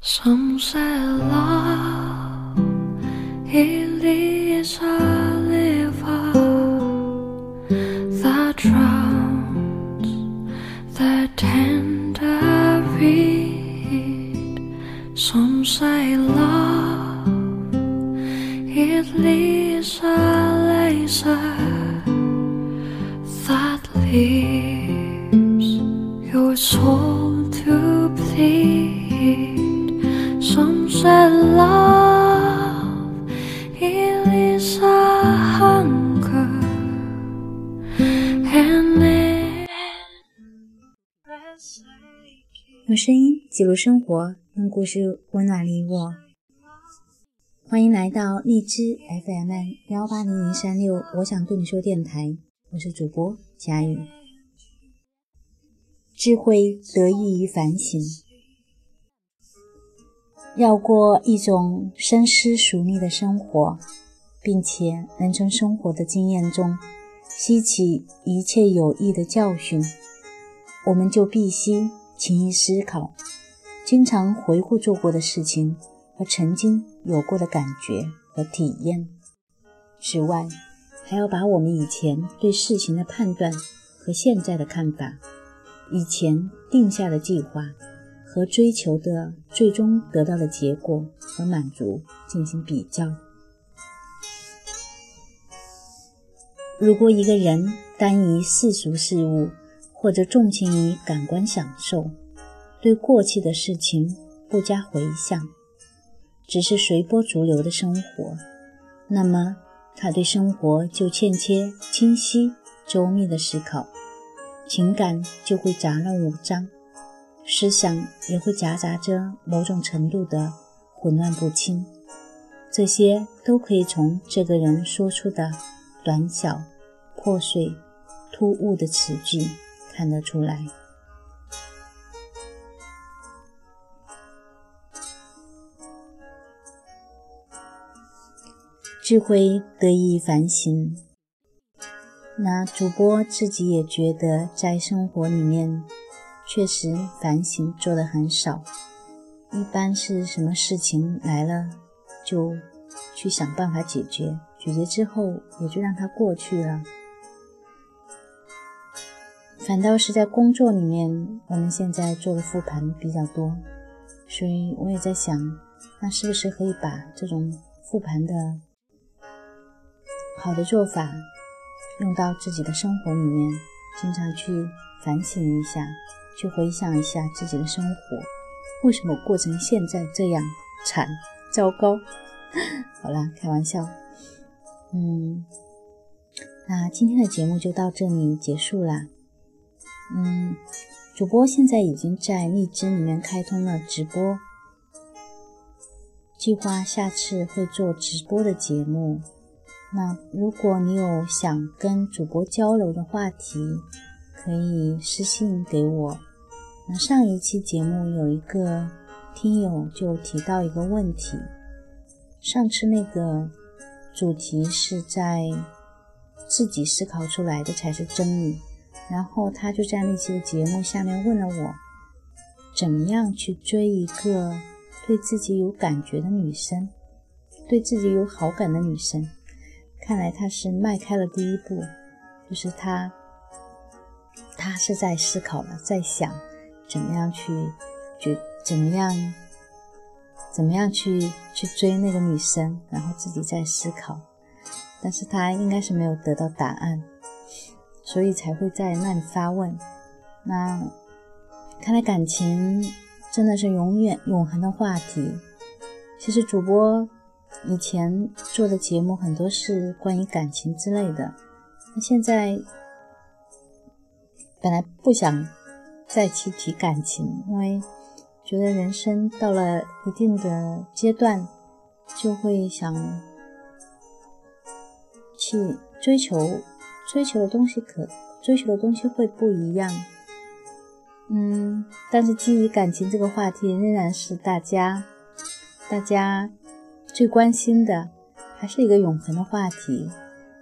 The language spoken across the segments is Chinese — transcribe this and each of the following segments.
Some say love it is a river that drowns the tender reed. Some say love it is a laser 用声音记录生活，用故事温暖你我。欢迎来到荔枝 FM 幺八零零三六，我想对你说电台，我是主播佳宇。智慧得益于反省，要过一种深思熟虑的生活，并且能从生活的经验中吸取一切有益的教训，我们就必须勤于思考，经常回顾做过的事情和曾经有过的感觉和体验。此外，还要把我们以前对事情的判断和现在的看法，以前定下的计划和追求的最终得到的结果和满足进行比较。如果一个人单于世俗事物，或者重情于感官享受，对过去的事情不加回想，只是随波逐流的生活，那么他对生活就欠缺清晰周密的思考，情感就会杂乱无章，思想也会夹杂着某种程度的混乱不清。这些都可以从这个人说出的短小、破碎、突兀的词句看得出来。智慧得以反省。那主播自己也觉得，在生活里面确实反省做的很少，一般是什么事情来了就去想办法解决，解决之后也就让它过去了。反倒是在工作里面，我们现在做的复盘比较多，所以我也在想，那是不是可以把这种复盘的好的做法用到自己的生活里面，经常去反省一下，去回想一下自己的生活，为什么过成现在这样惨糟糕？好啦，开玩笑。嗯，那今天的节目就到这里结束啦。嗯，主播现在已经在荔枝里面开通了直播，计划下次会做直播的节目。那如果你有想跟主播交流的话题，可以私信给我。那上一期节目有一个听友就提到一个问题，上次那个主题是在自己思考出来的才是真理。然后他就在那期的节目下面问了我，怎么样去追一个对自己有感觉的女生，对自己有好感的女生。看来他是迈开了第一步，就是他，他是在思考了，在想怎么样去，就怎么样，怎么样去去追那个女生，然后自己在思考，但是他应该是没有得到答案。所以才会在那里发问。那看来感情真的是永远永恒的话题。其实主播以前做的节目很多是关于感情之类的。那现在本来不想再去提感情，因为觉得人生到了一定的阶段，就会想去追求。追求的东西可追求的东西会不一样，嗯，但是基于感情这个话题仍然是大家大家最关心的，还是一个永恒的话题，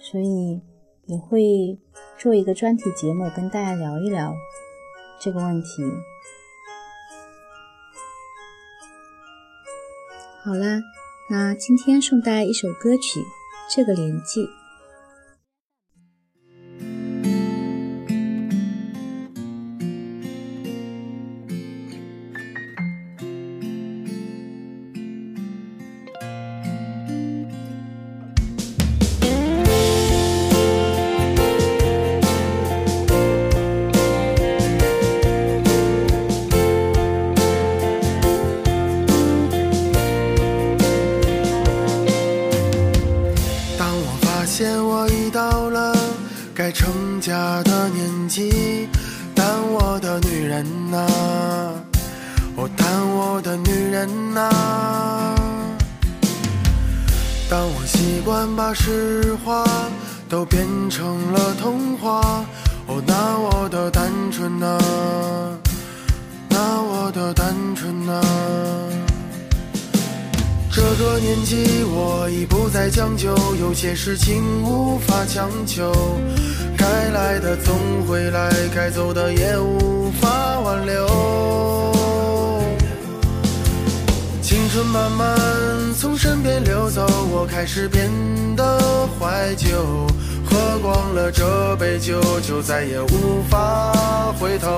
所以也会做一个专题节目跟大家聊一聊这个问题。好啦，那今天送大家一首歌曲《这个年纪》。该成家的年纪，但我的女人呐，哦，但我的女人呐，当我习惯把实话都变成了童话，哦，那我的单纯呐，那我的单纯呐。这个年纪，我已不再将就，有些事情无法强求。该来的总会来，该走的也无法挽留。青春慢慢从身边流走，我开始变得怀旧。喝光了这杯酒，就再也无法回头。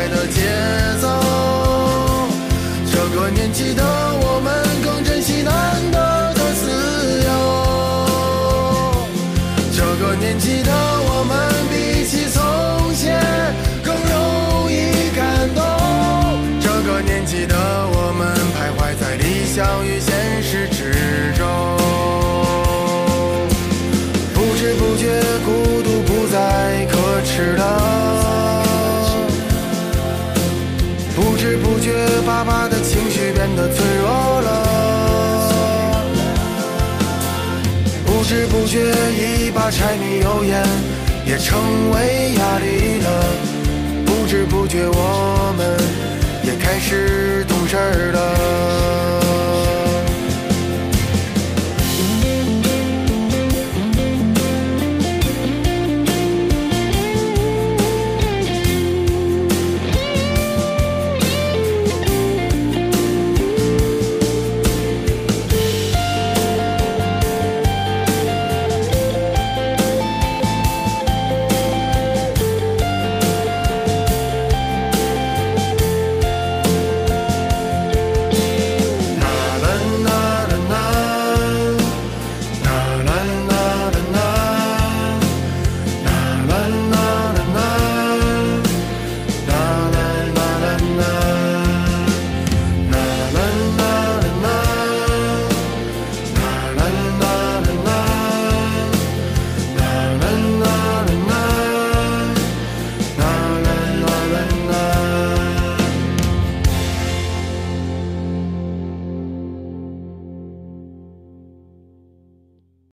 分开的节奏。这个年纪的我们，更珍惜难得的自由。这个年纪的我们，比起从前更容易感动。这个年纪的我们，徘徊在理想与现实之脆弱了。不知不觉，一把柴米油盐也成为压力了。不知不觉，我们也开始懂事了。